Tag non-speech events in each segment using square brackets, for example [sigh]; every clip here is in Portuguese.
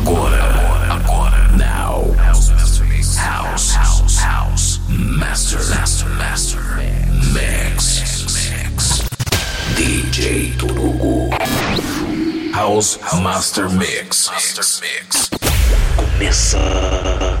Agora, agora, now. House, house, house, house. Master, master, master. Mix, mix. DJ Turugo. House Master Mix. Master Mix. Começa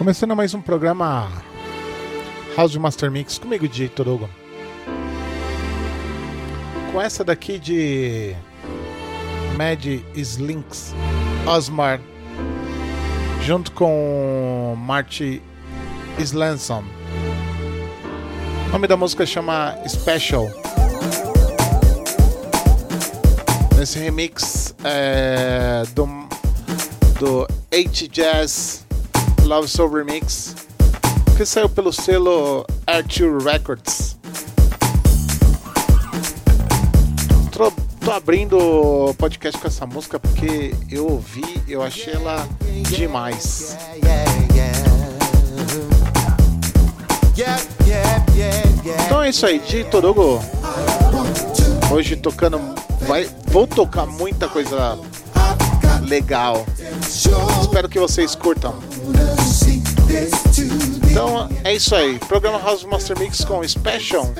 Começando mais um programa House Master Mix comigo, DJ Torugo. Com essa daqui de Mad Slinks Osmar, junto com Marty Slanson. O nome da música chama Special. Nesse remix é, do, do H Jazz Love Soul Remix, que saiu pelo selo Arthur Records. Tô, tô abrindo o podcast com essa música porque eu ouvi, eu achei ela demais. Então é isso aí, de Torugo. Hoje tocando, vai, vou tocar muita coisa legal. Espero que vocês curtam. Então é isso aí. Programa House Master Mix com Special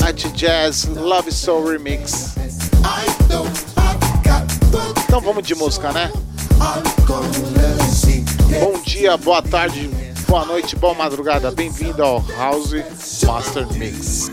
Night Jazz Love Soul Remix. Então vamos de música, né? Bom dia, boa tarde, boa noite, boa madrugada. Bem-vindo ao House Master Mix.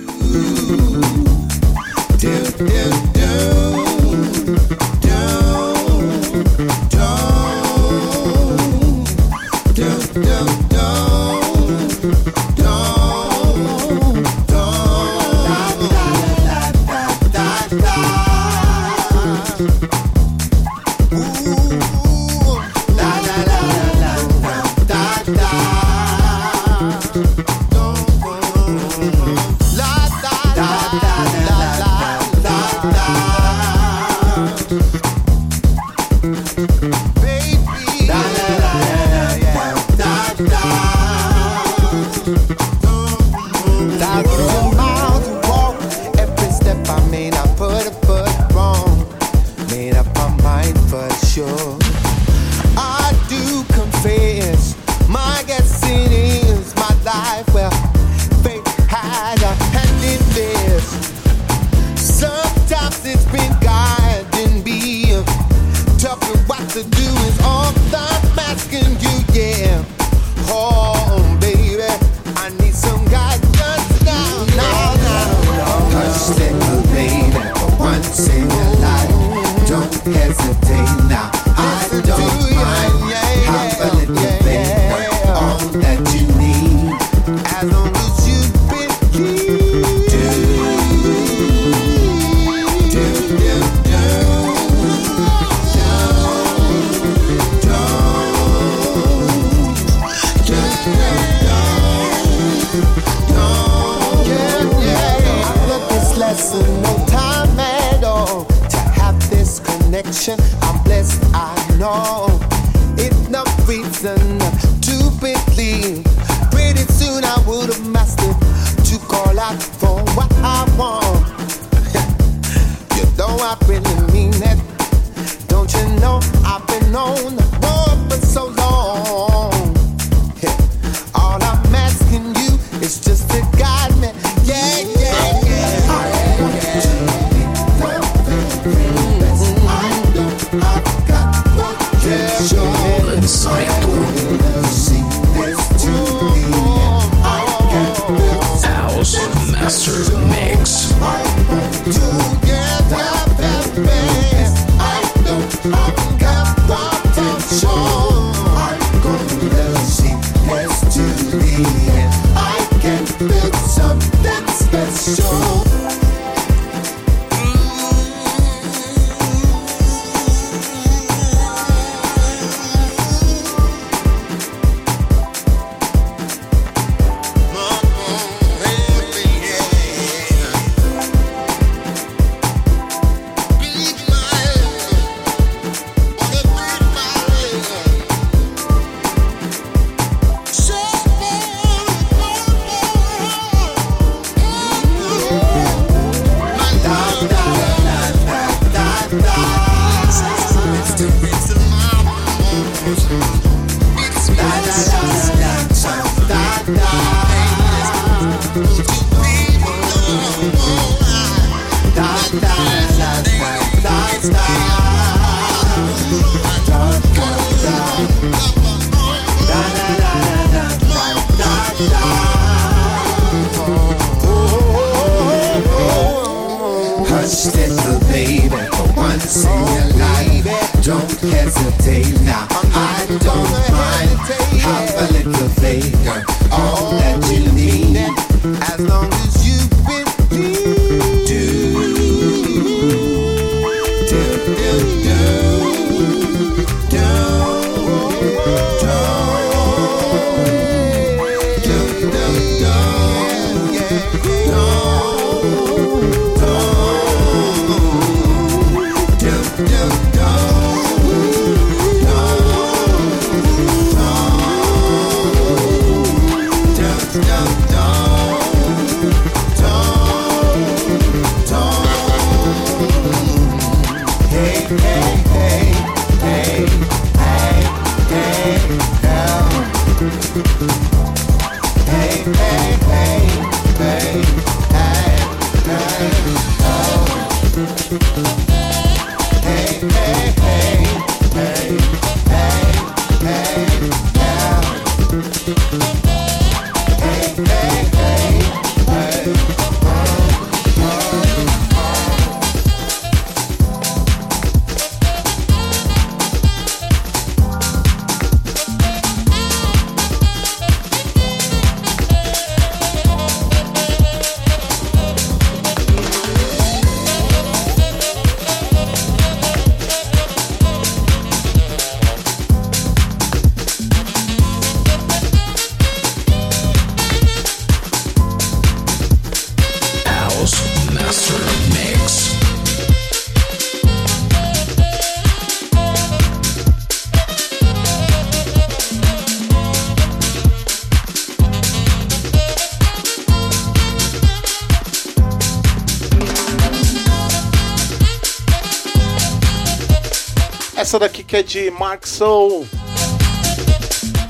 Que é de Mark Soul.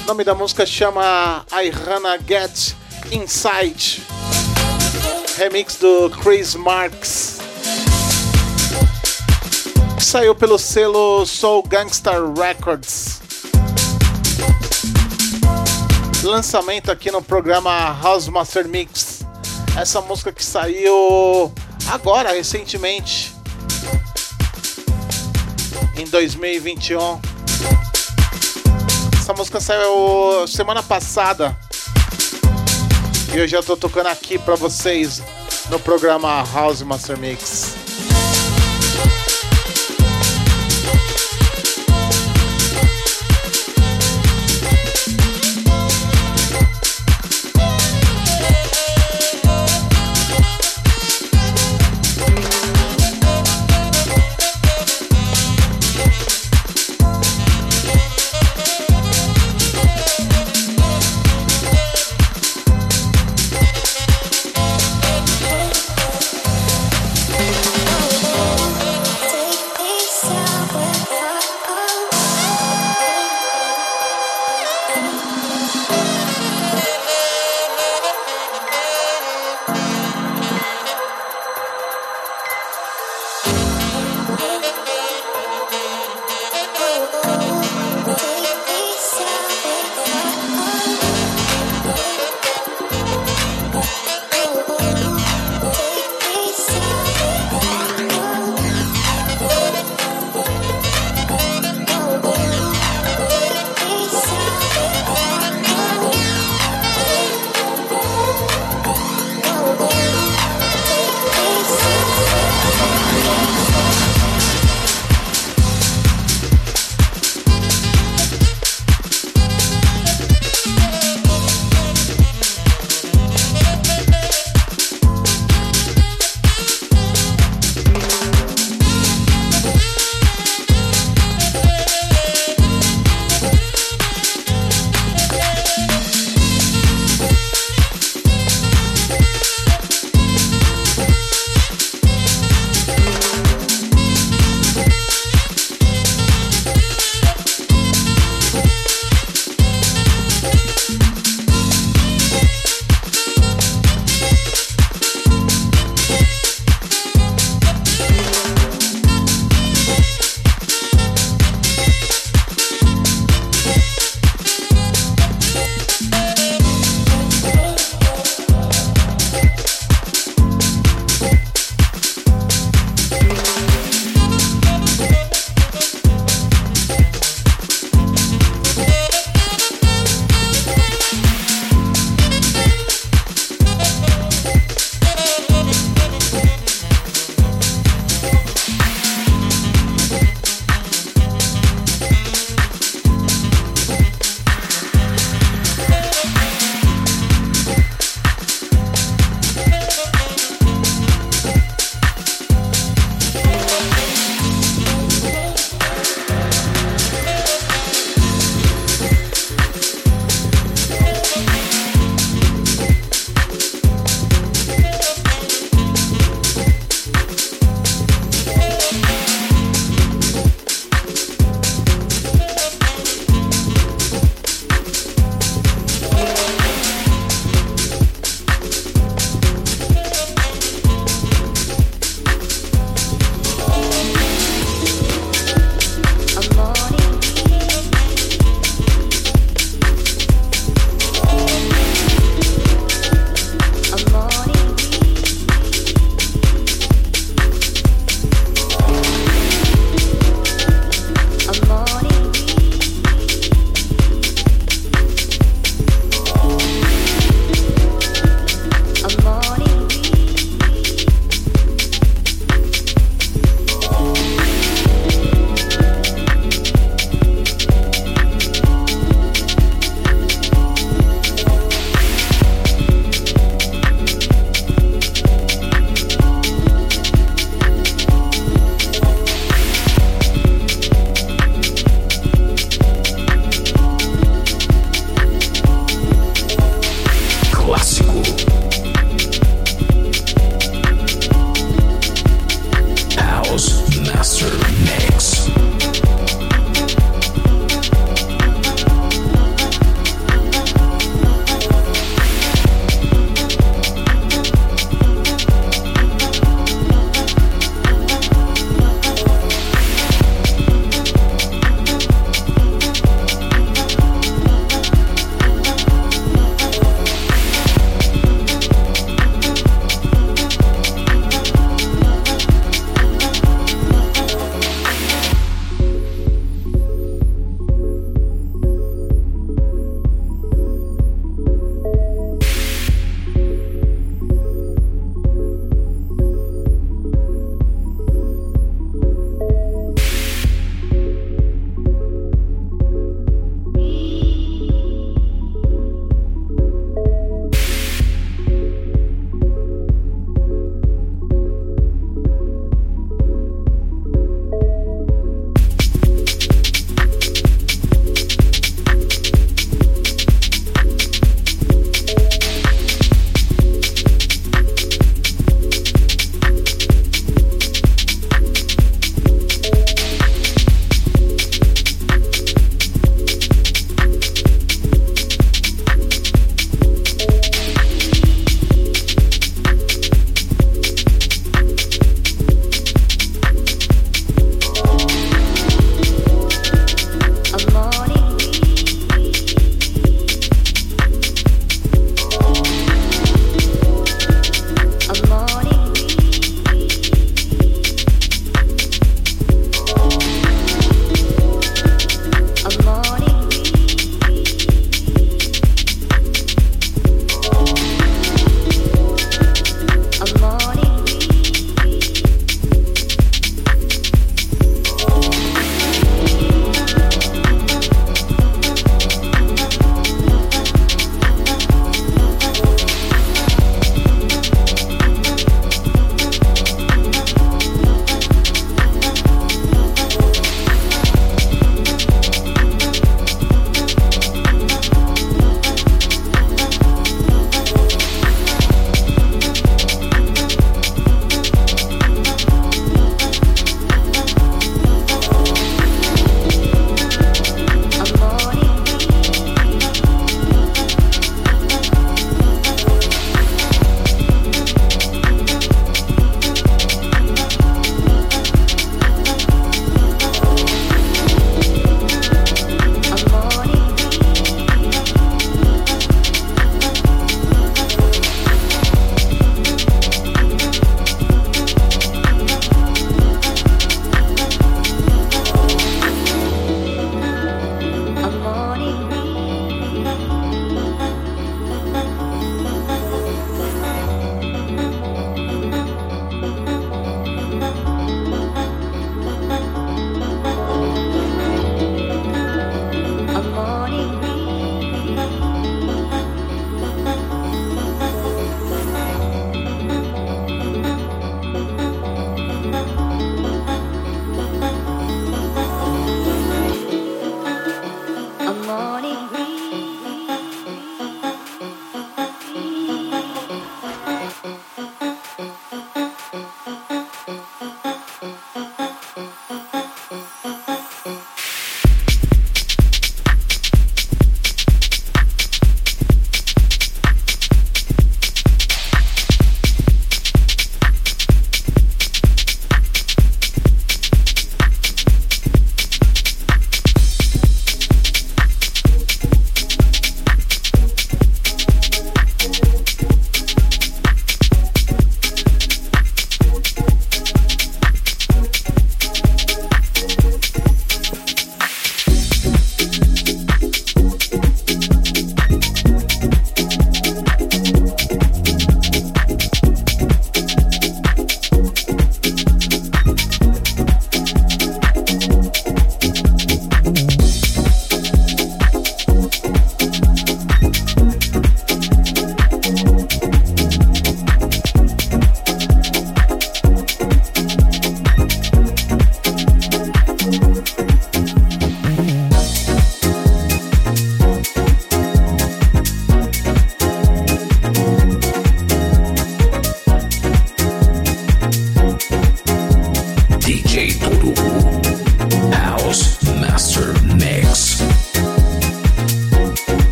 O nome da música chama I Hannah Get Inside. Remix do Chris Marks. Saiu pelo selo Soul Gangster Records. Lançamento aqui no programa House Master Mix. Essa música que saiu agora, recentemente em 2021. Essa música saiu semana passada. E eu já tô tocando aqui pra vocês no programa House Master Mix.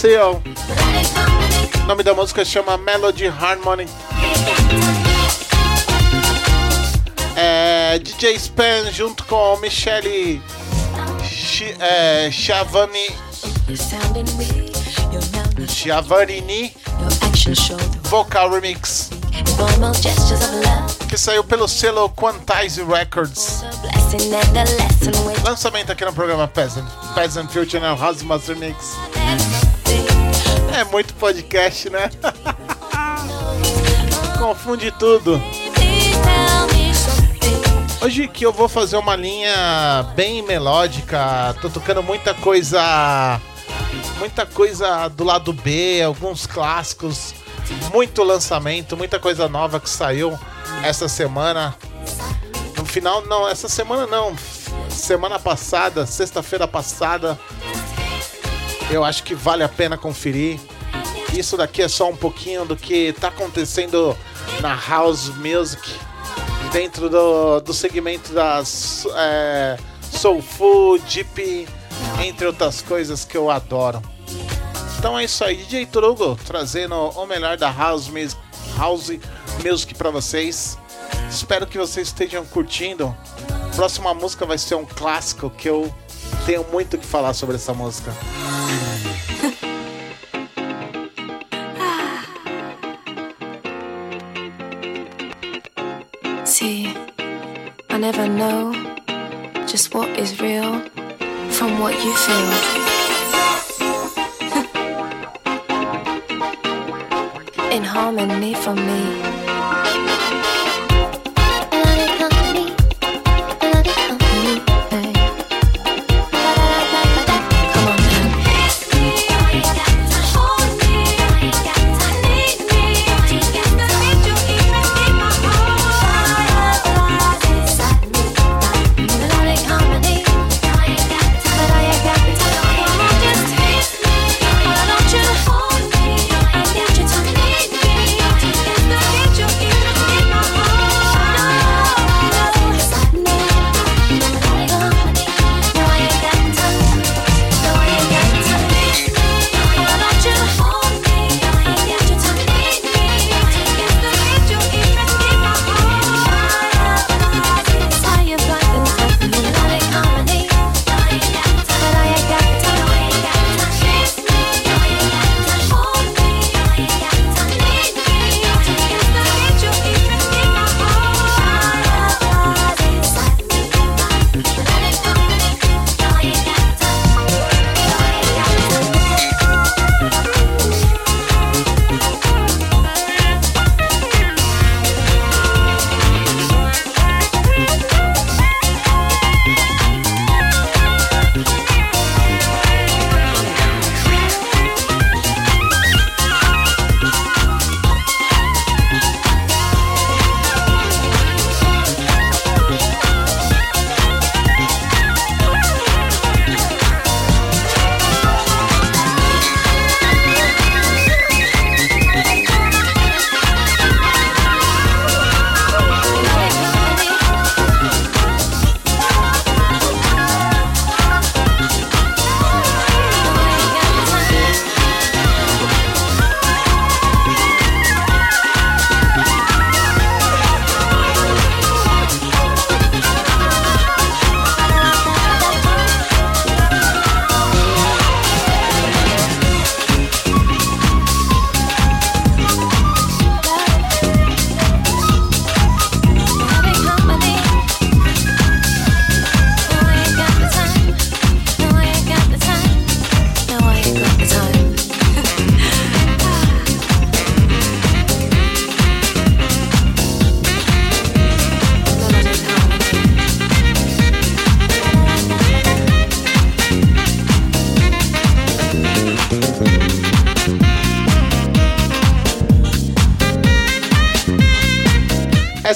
Seal. O nome da música chama Melody Harmony. É, DJ Span junto com Michelle Ch é, Chavani Vocal Remix que saiu pelo selo Quantize Records. Lançamento aqui no programa Peasant, Peasant Future né? House Master Mix. É muito podcast, né? [laughs] Confunde tudo. Hoje que eu vou fazer uma linha bem melódica, tô tocando muita coisa, muita coisa do lado B, alguns clássicos, muito lançamento, muita coisa nova que saiu essa semana. No final, não, essa semana não. Semana passada, sexta-feira passada. Eu acho que vale a pena conferir. Isso daqui é só um pouquinho do que tá acontecendo na house music dentro do, do segmento das é, soul food, deep, entre outras coisas que eu adoro. Então é isso aí, DJ Trugo trazendo o melhor da house music, house music para vocês. Espero que vocês estejam curtindo. Próxima música vai ser um clássico que eu tenho muito que falar sobre essa música. [sighs] See, I never know just what is real from what you feel. [laughs] In harmony for me.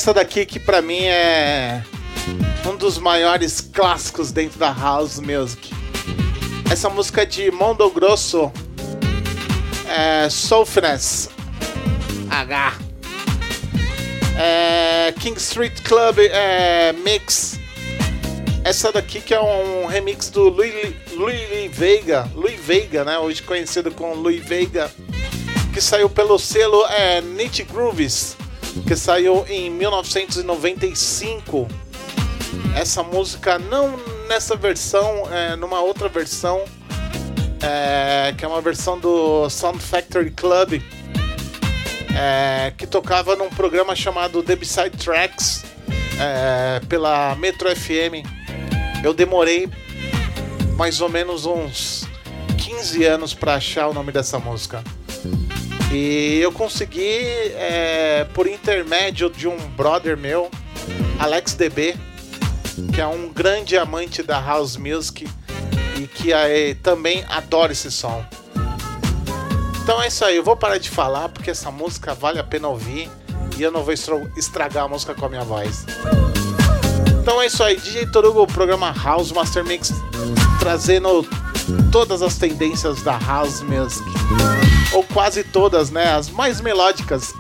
Essa daqui que para mim é um dos maiores clássicos dentro da house music. Essa música é de Mondo Grosso, é, Softness H, é, King Street Club é, Mix. Essa daqui que é um remix do Louis, Louis Veiga, Louis Veiga, né? Hoje conhecido como Louis Veiga, que saiu pelo selo é, Nit Grooves que saiu em 1995. Essa música não nessa versão, é, numa outra versão, é, que é uma versão do Sound Factory Club, é, que tocava num programa chamado The Beside Tracks é, pela Metro FM. Eu demorei mais ou menos uns 15 anos para achar o nome dessa música. E eu consegui, é, por intermédio de um brother meu, Alex DB, que é um grande amante da house music e que é, também adora esse som. Então é isso aí, eu vou parar de falar porque essa música vale a pena ouvir e eu não vou estragar a música com a minha voz. Então é isso aí, DJ Torugo, programa House Master Mix, trazendo todas as tendências da house music, ou quase todas, né? As mais melódicas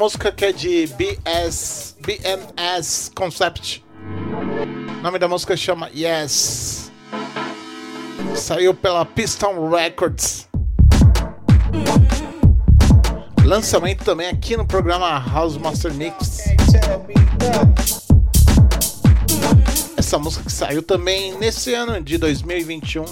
música que é de BS, BMS Concept. O nome da música chama Yes. Saiu pela Piston Records. Lançamento também aqui no programa House Master Mix. Essa música que saiu também nesse ano de 2021.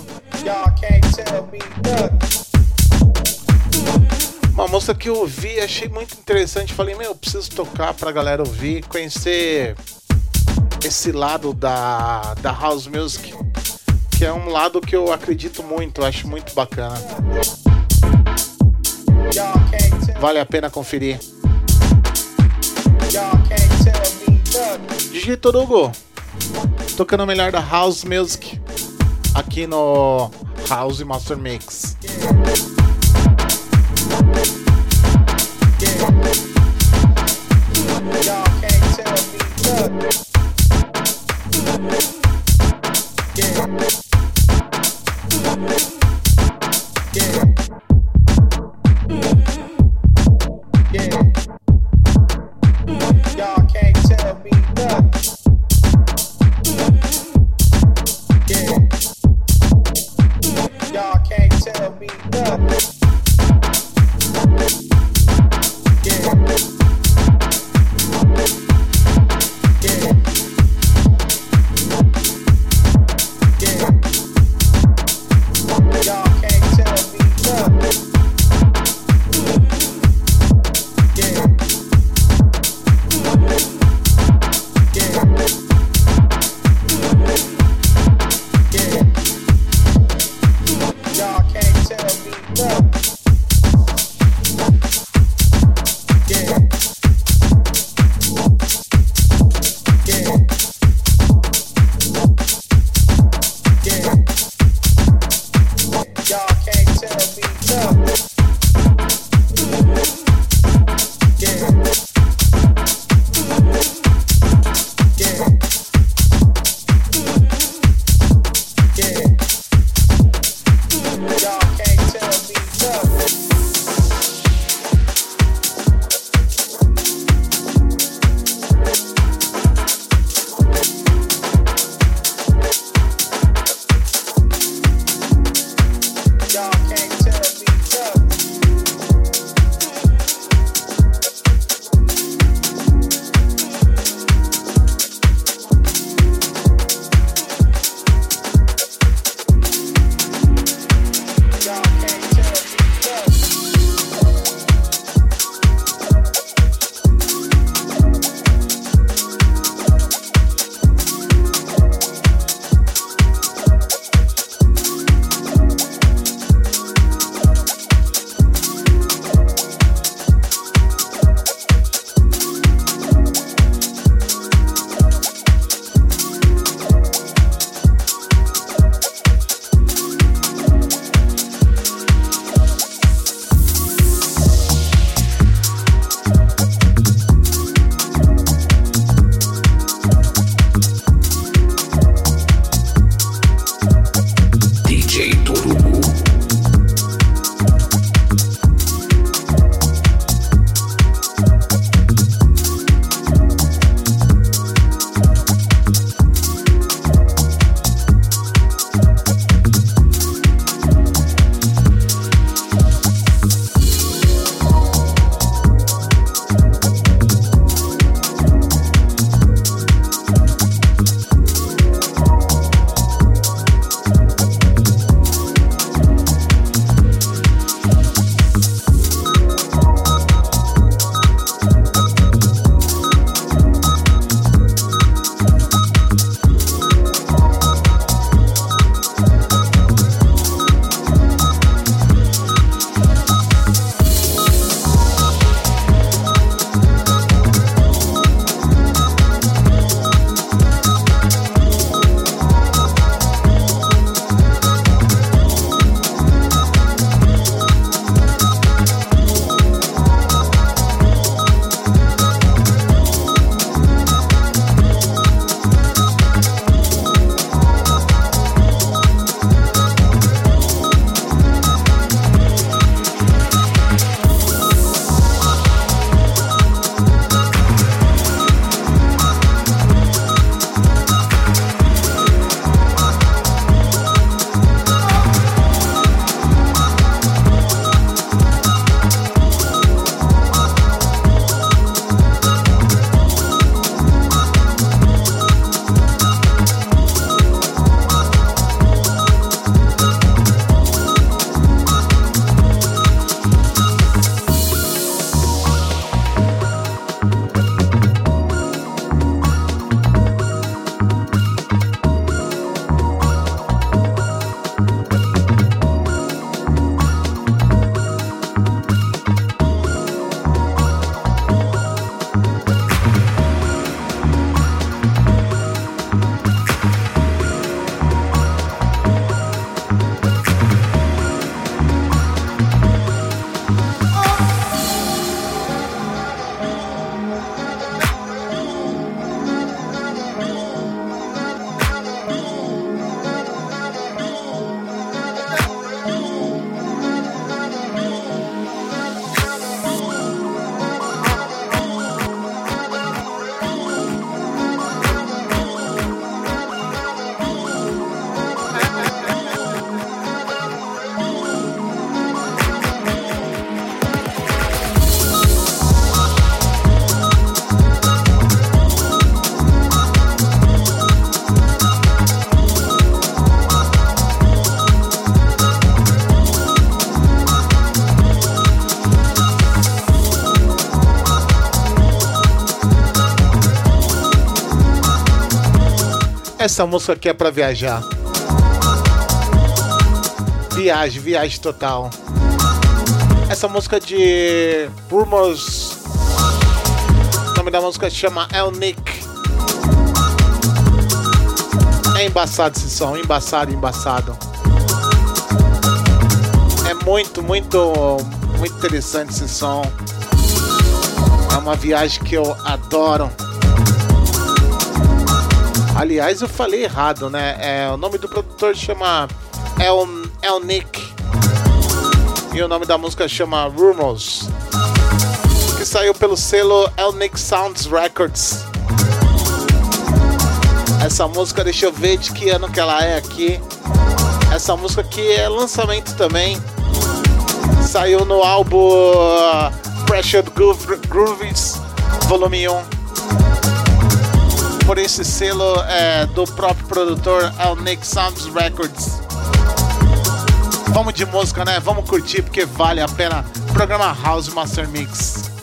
Uma música que eu ouvi, achei muito interessante. Falei, meu, eu preciso tocar pra galera ouvir, conhecer esse lado da, da house music, que é um lado que eu acredito muito, acho muito bacana. Vale a pena conferir. Digita Hugo, tocando o melhor da house music aqui no House Master Mix. Essa música aqui é pra viajar. Viagem, viagem total. Essa música de Rumors. O nome da música chama El Nick. É embaçado esse som, embaçado, embaçado. É muito, muito, muito interessante esse som. É uma viagem que eu adoro. Aliás, eu falei errado, né? É, o nome do produtor chama El, El Nick. E o nome da música chama Rumors. Que saiu pelo selo El Nick Sounds Records. Essa música, deixa eu ver de que ano que ela é aqui. Essa música aqui é lançamento também. Saiu no álbum uh, Pressured Grooves Volume 1 por esse selo é, do próprio produtor El Nick Sounds Records. Vamos de música, né? Vamos curtir porque vale a pena. Programa House Master Mix.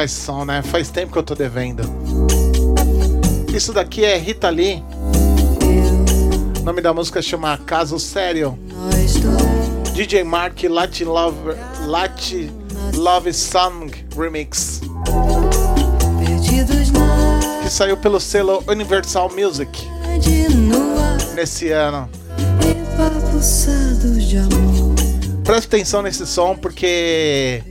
Tocar esse som, né? Faz tempo que eu tô devendo. Isso daqui é Rita Lee. O nome da música chama Caso Sério. DJ Mark Latin Love, Latin Love Song Remix. Que saiu pelo selo Universal Music nesse ano. Presta atenção nesse som porque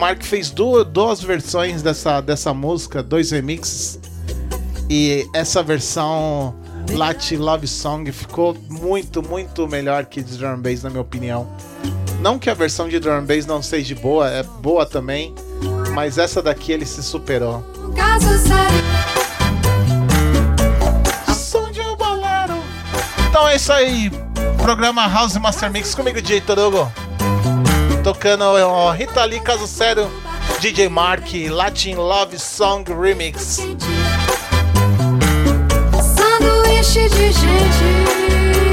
Mark fez duas, duas versões dessa, dessa música, dois remixes. E essa versão Latin Love Song ficou muito, muito melhor que de drum bass, na minha opinião. Não que a versão de drum bass não seja boa, é boa também, mas essa daqui ele se superou. Então é isso aí, programa House Master Mix comigo, DJ Torugo tocando o Rita Lee, caso sério, DJ Mark, Latin Love Song Remix. Sanduíche de gente.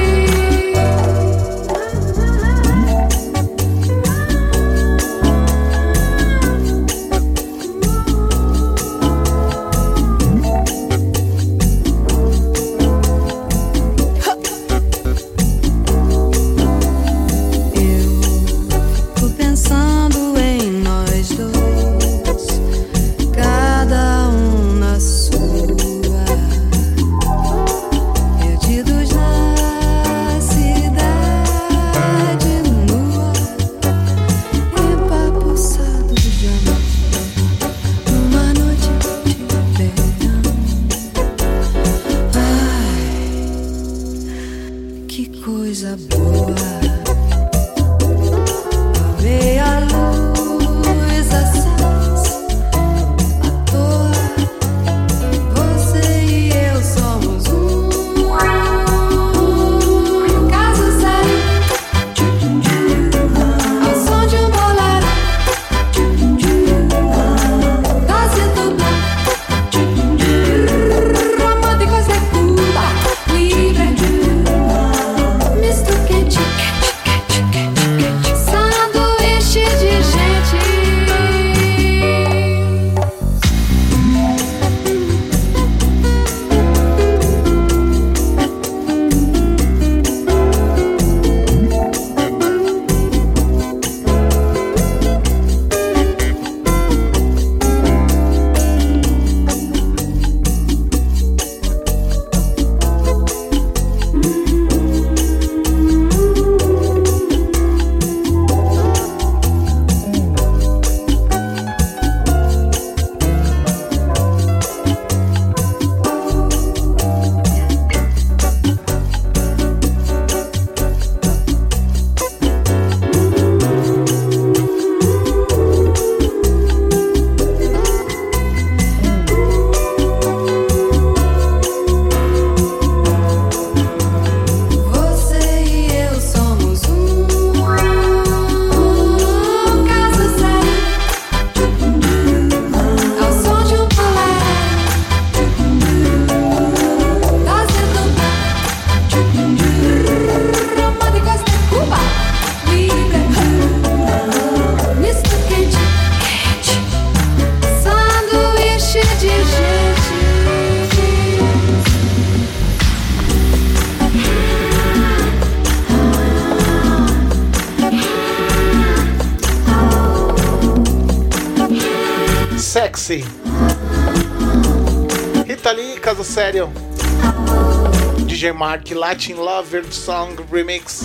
Mark, Latin Lover Song Remix.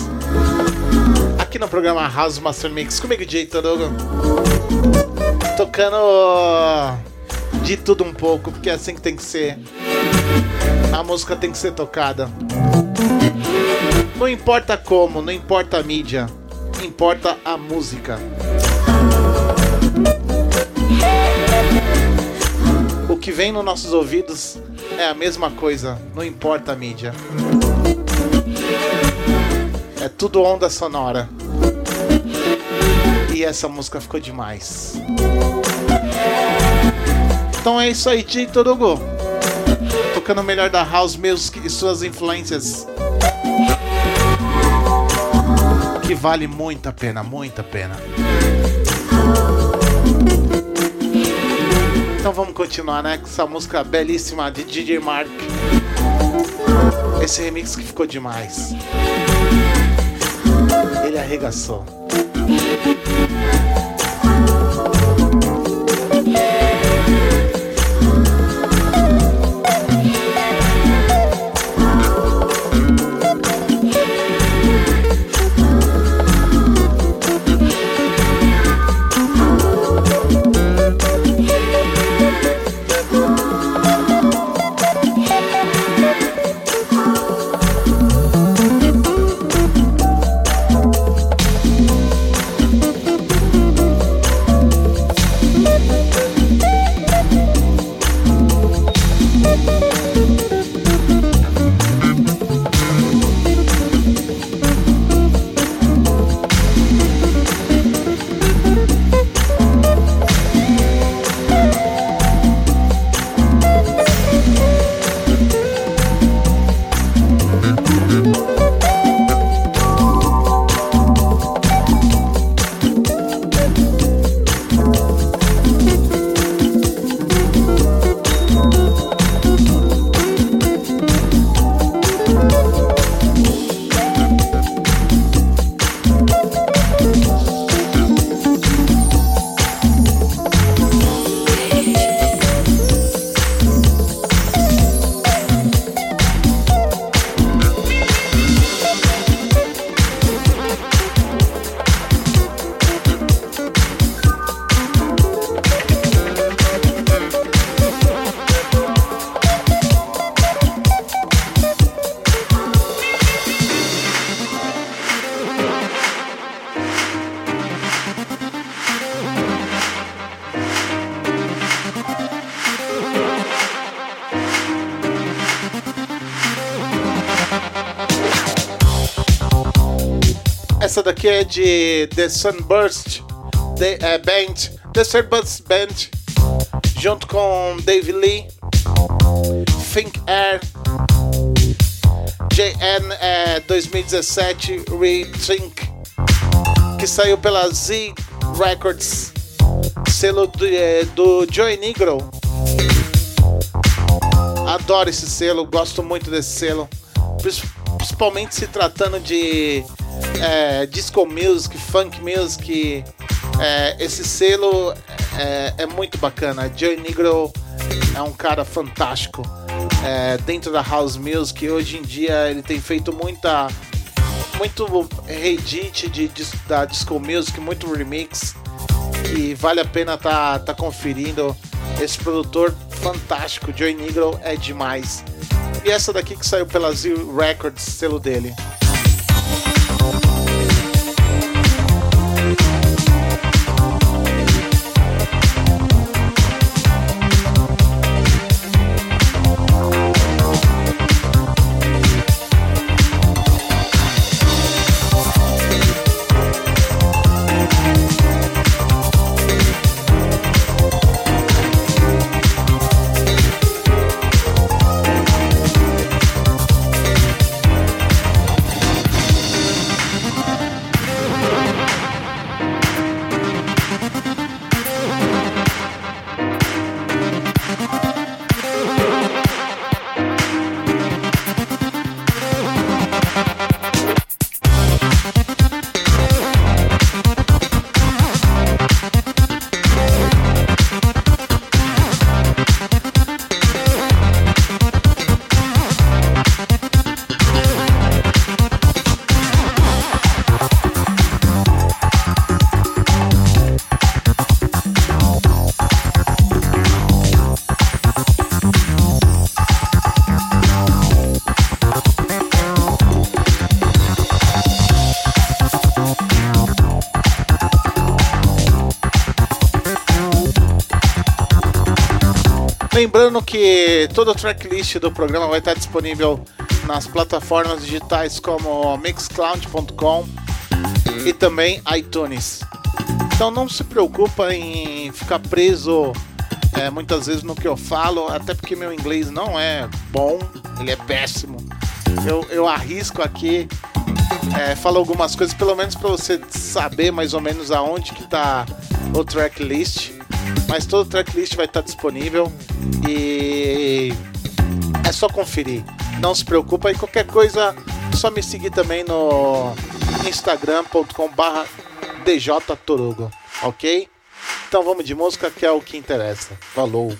Aqui no programa House Master Mix, comigo, DJ Todogo. Tocando de tudo um pouco, porque é assim que tem que ser. A música tem que ser tocada. Não importa como, não importa a mídia, importa a música. O que vem nos nossos ouvidos é a mesma coisa, não importa a mídia. É tudo onda sonora. E essa música ficou demais. Então é isso aí, Tito Hugo. Tocando o melhor da House Music e suas influências. Que vale muito a pena, muito a pena. Então vamos continuar, né? Com essa música belíssima de DJ Mark. Esse remix que ficou demais. Ele arregaçou. De The Sunburst The é, Band, The Sunburst Band, junto com Dave Lee, Think Air, JN é, 2017 Rethink, que saiu pela Z Records, selo do, é, do Joey Negro. Adoro esse selo, gosto muito desse selo, principalmente se tratando de é, disco music, funk music. É, esse selo é, é, muito bacana. Joey Negro é um cara fantástico é, dentro da house music. Hoje em dia ele tem feito muita, muito reedit de, de, da disco music, muito remix. E vale a pena tá, tá conferindo. Esse produtor fantástico, Joey Negro, é demais. E essa daqui que saiu pela Z Records, selo dele. Toda a tracklist do programa vai estar disponível nas plataformas digitais como mixcloud.com e também iTunes. Então não se preocupa em ficar preso é, muitas vezes no que eu falo, até porque meu inglês não é bom, ele é péssimo. Eu, eu arrisco aqui, é, falo algumas coisas, pelo menos para você saber mais ou menos aonde que tá o tracklist. Mas todo o tracklist vai estar disponível e só conferir. Não se preocupa e qualquer coisa, só me seguir também no instagram.com/barra djtorugo, ok? Então vamos de música que é o que interessa. Falou!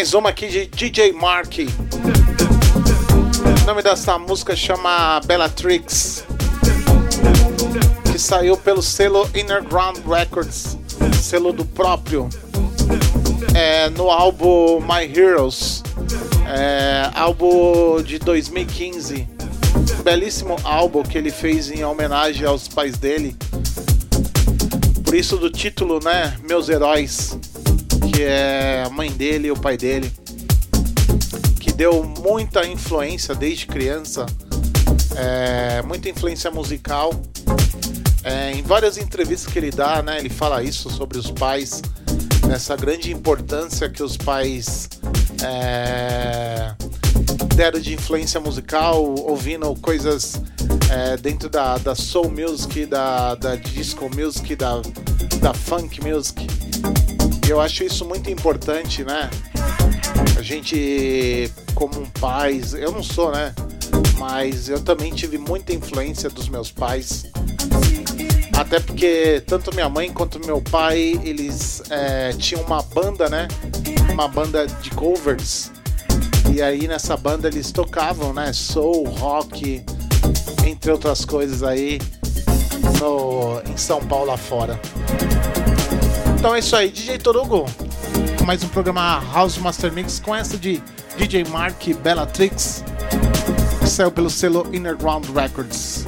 Mais uma aqui de DJ Mark. O nome dessa música chama Bellatrix, que saiu pelo selo Innerground Records, selo do próprio, é, no álbum My Heroes, é, álbum de 2015. Belíssimo álbum que ele fez em homenagem aos pais dele. Por isso do título, né? Meus Heróis, que é a mãe dele e o pai dele deu muita influência desde criança, é, muita influência musical. É, em várias entrevistas que ele dá, né, ele fala isso sobre os pais, essa grande importância que os pais é, deram de influência musical, ouvindo coisas é, dentro da, da soul music, da, da disco music, da, da funk music. Eu acho isso muito importante, né? A gente, como um pai, eu não sou, né? Mas eu também tive muita influência dos meus pais. Até porque tanto minha mãe quanto meu pai, eles é, tinham uma banda, né? Uma banda de covers. E aí nessa banda eles tocavam, né? Soul, rock, entre outras coisas aí no, em São Paulo afora. Então é isso aí, DJ Torugo mais um programa House Master Mix com essa de DJ Mark Bellatrix, que saiu pelo selo Innerground Records.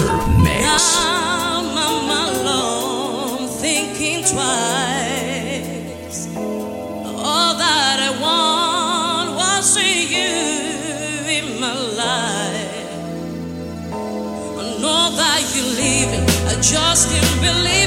Master Mix. Now I'm alone, thinking twice. All that I want was you in my life. I know that you're leaving, I just can't believe.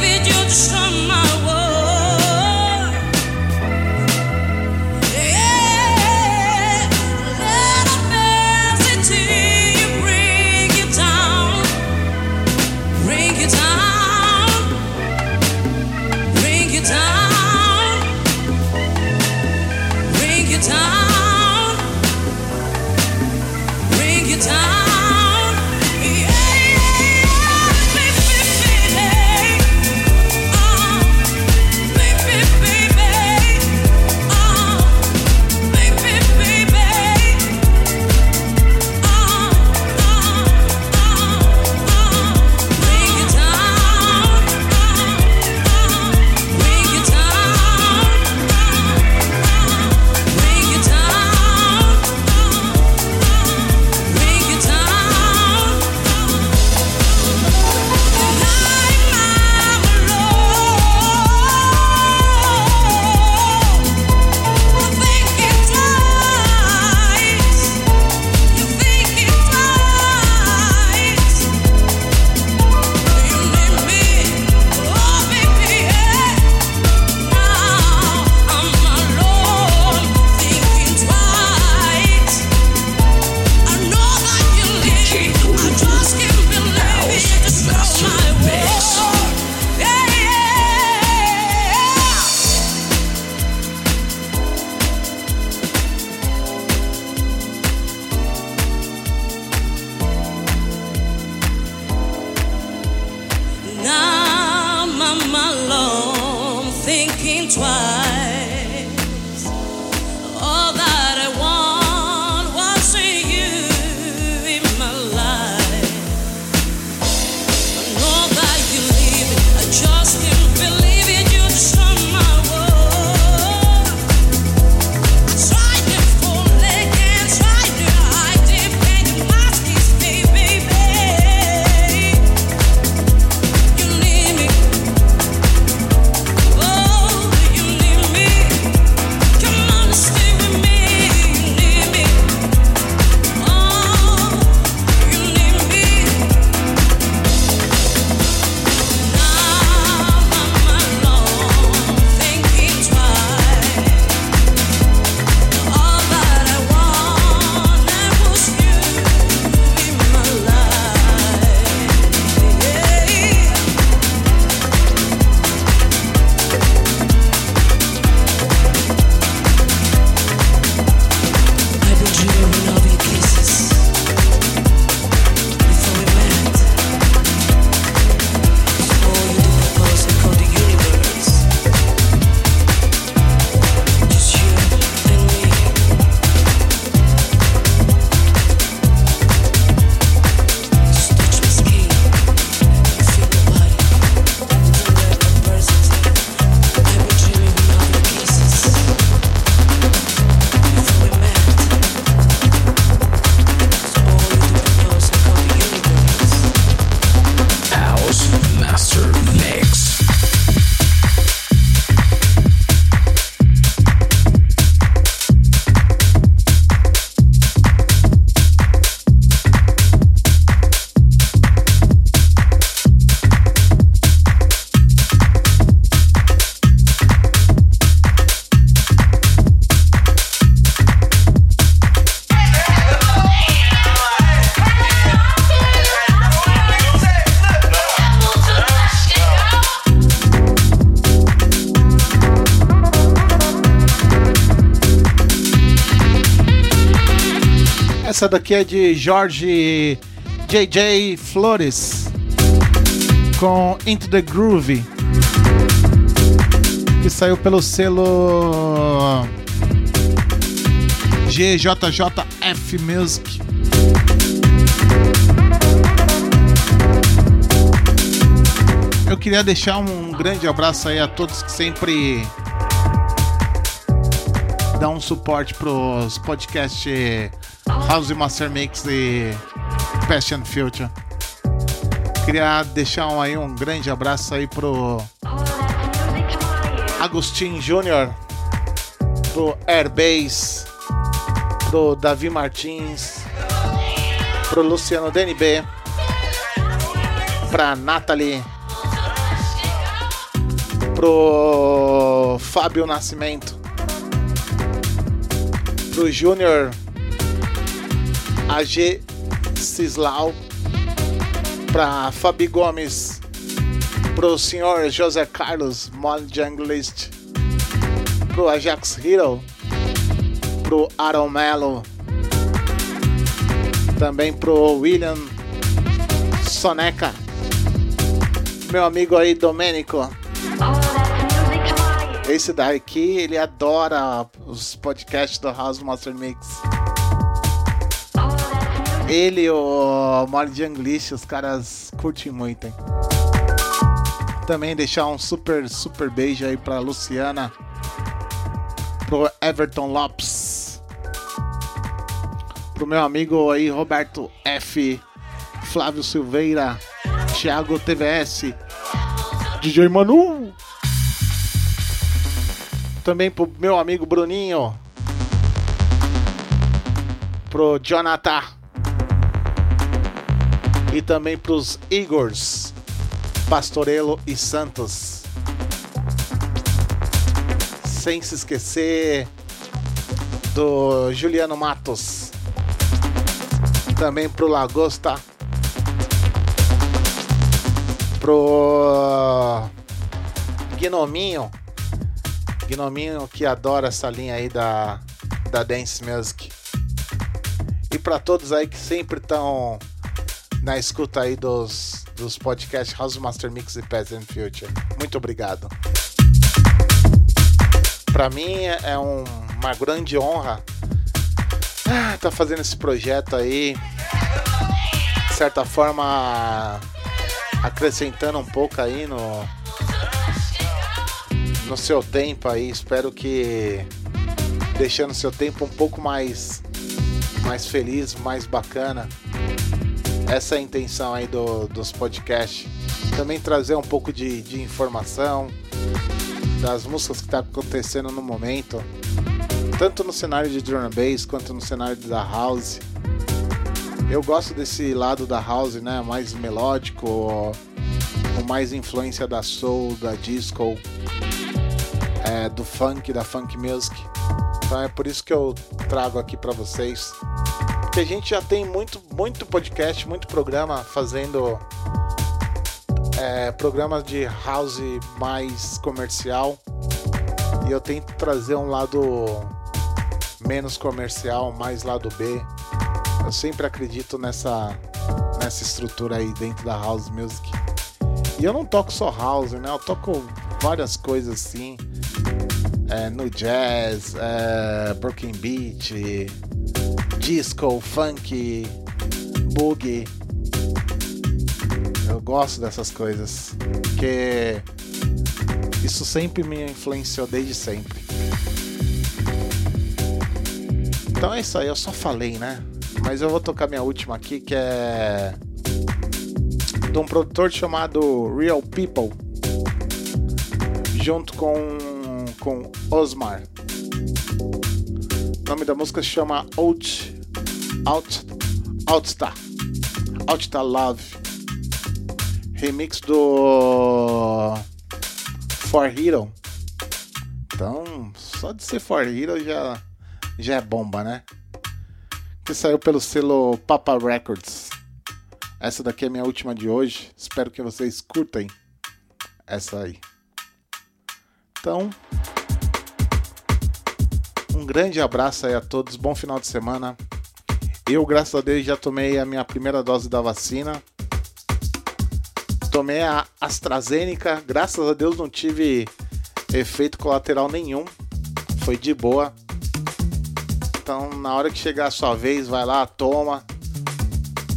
Essa daqui é de Jorge JJ Flores com Into the Groove, que saiu pelo selo GJJF Music. Eu queria deixar um grande abraço aí a todos que sempre dão um suporte pros podcasts House Master Mix e Past and Future. Queria deixar um, aí um grande abraço aí pro Agostinho Júnior, pro Airbase, pro Davi Martins, pro Luciano DNB, pra Nathalie, pro Fábio Nascimento, pro Júnior AG Cislau, pra Fabi Gomes, pro senhor José Carlos Mon Junglist, pro Ajax Hero, pro Aaron Mello, também pro William Soneca, meu amigo aí Domênico. Esse daqui, ele adora os podcasts do House Master Mix. Ele e o Molly English, os caras curtem muito, hein? Também deixar um super, super beijo aí pra Luciana, pro Everton Lopes, pro meu amigo aí Roberto F, Flávio Silveira, Thiago TVS, DJ Manu. Também pro meu amigo Bruninho. Pro Jonathan. E também pros Igors. Pastorello e Santos. Sem se esquecer do Juliano Matos. Também pro Lagosta. Pro Gnominho. Gnominho que adora essa linha aí da, da Dance Music. E para todos aí que sempre estão na escuta aí dos, dos podcasts House Master Mix e Past and Future. Muito obrigado. Para mim é um, uma grande honra ah, tá fazendo esse projeto aí. De certa forma acrescentando um pouco aí no no seu tempo aí. Espero que deixando seu tempo um pouco mais mais feliz, mais bacana. Essa é a intenção aí do, dos podcasts. Também trazer um pouco de, de informação das músicas que tá acontecendo no momento, tanto no cenário de drum bass quanto no cenário da house. Eu gosto desse lado da house, né, mais melódico, com mais influência da soul, da disco, é, do funk, da funk music. Então é por isso que eu trago aqui para vocês. Porque a gente já tem muito, muito podcast, muito programa fazendo é, programas de house mais comercial. E eu tento trazer um lado menos comercial, mais lado B. Eu sempre acredito nessa, nessa estrutura aí dentro da house music. E eu não toco só house, né? Eu toco várias coisas assim é, no jazz, é, broken beat, disco, funk, boogie. Eu gosto dessas coisas, porque isso sempre me influenciou desde sempre. Então é isso aí, eu só falei, né? Mas eu vou tocar minha última aqui, que é de um produtor chamado Real People, junto com com Osmar. O nome da música se chama Out Out Outstar Outstar Love. Remix do For Hero. Então, só de ser For Hero já já é bomba, né? Que saiu pelo selo Papa Records. Essa daqui é minha última de hoje. Espero que vocês curtem essa aí. Então, um grande abraço aí a todos, bom final de semana. Eu, graças a Deus, já tomei a minha primeira dose da vacina. Tomei a AstraZeneca, graças a Deus não tive efeito colateral nenhum. Foi de boa. Então, na hora que chegar a sua vez, vai lá, toma.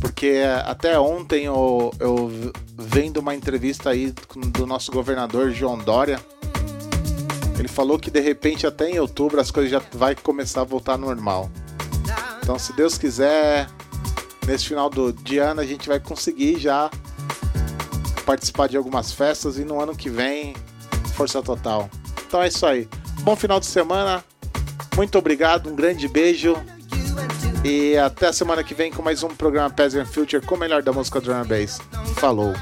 Porque até ontem eu, eu vendo uma entrevista aí do nosso governador João Dória ele falou que de repente até em outubro as coisas já vai começar a voltar normal. Então, se Deus quiser, nesse final do, de ano a gente vai conseguir já participar de algumas festas e no ano que vem, força total. Então é isso aí. Bom final de semana. Muito obrigado, um grande beijo. E até a semana que vem com mais um programa Peasant Future com o melhor da música drum bass. Falou.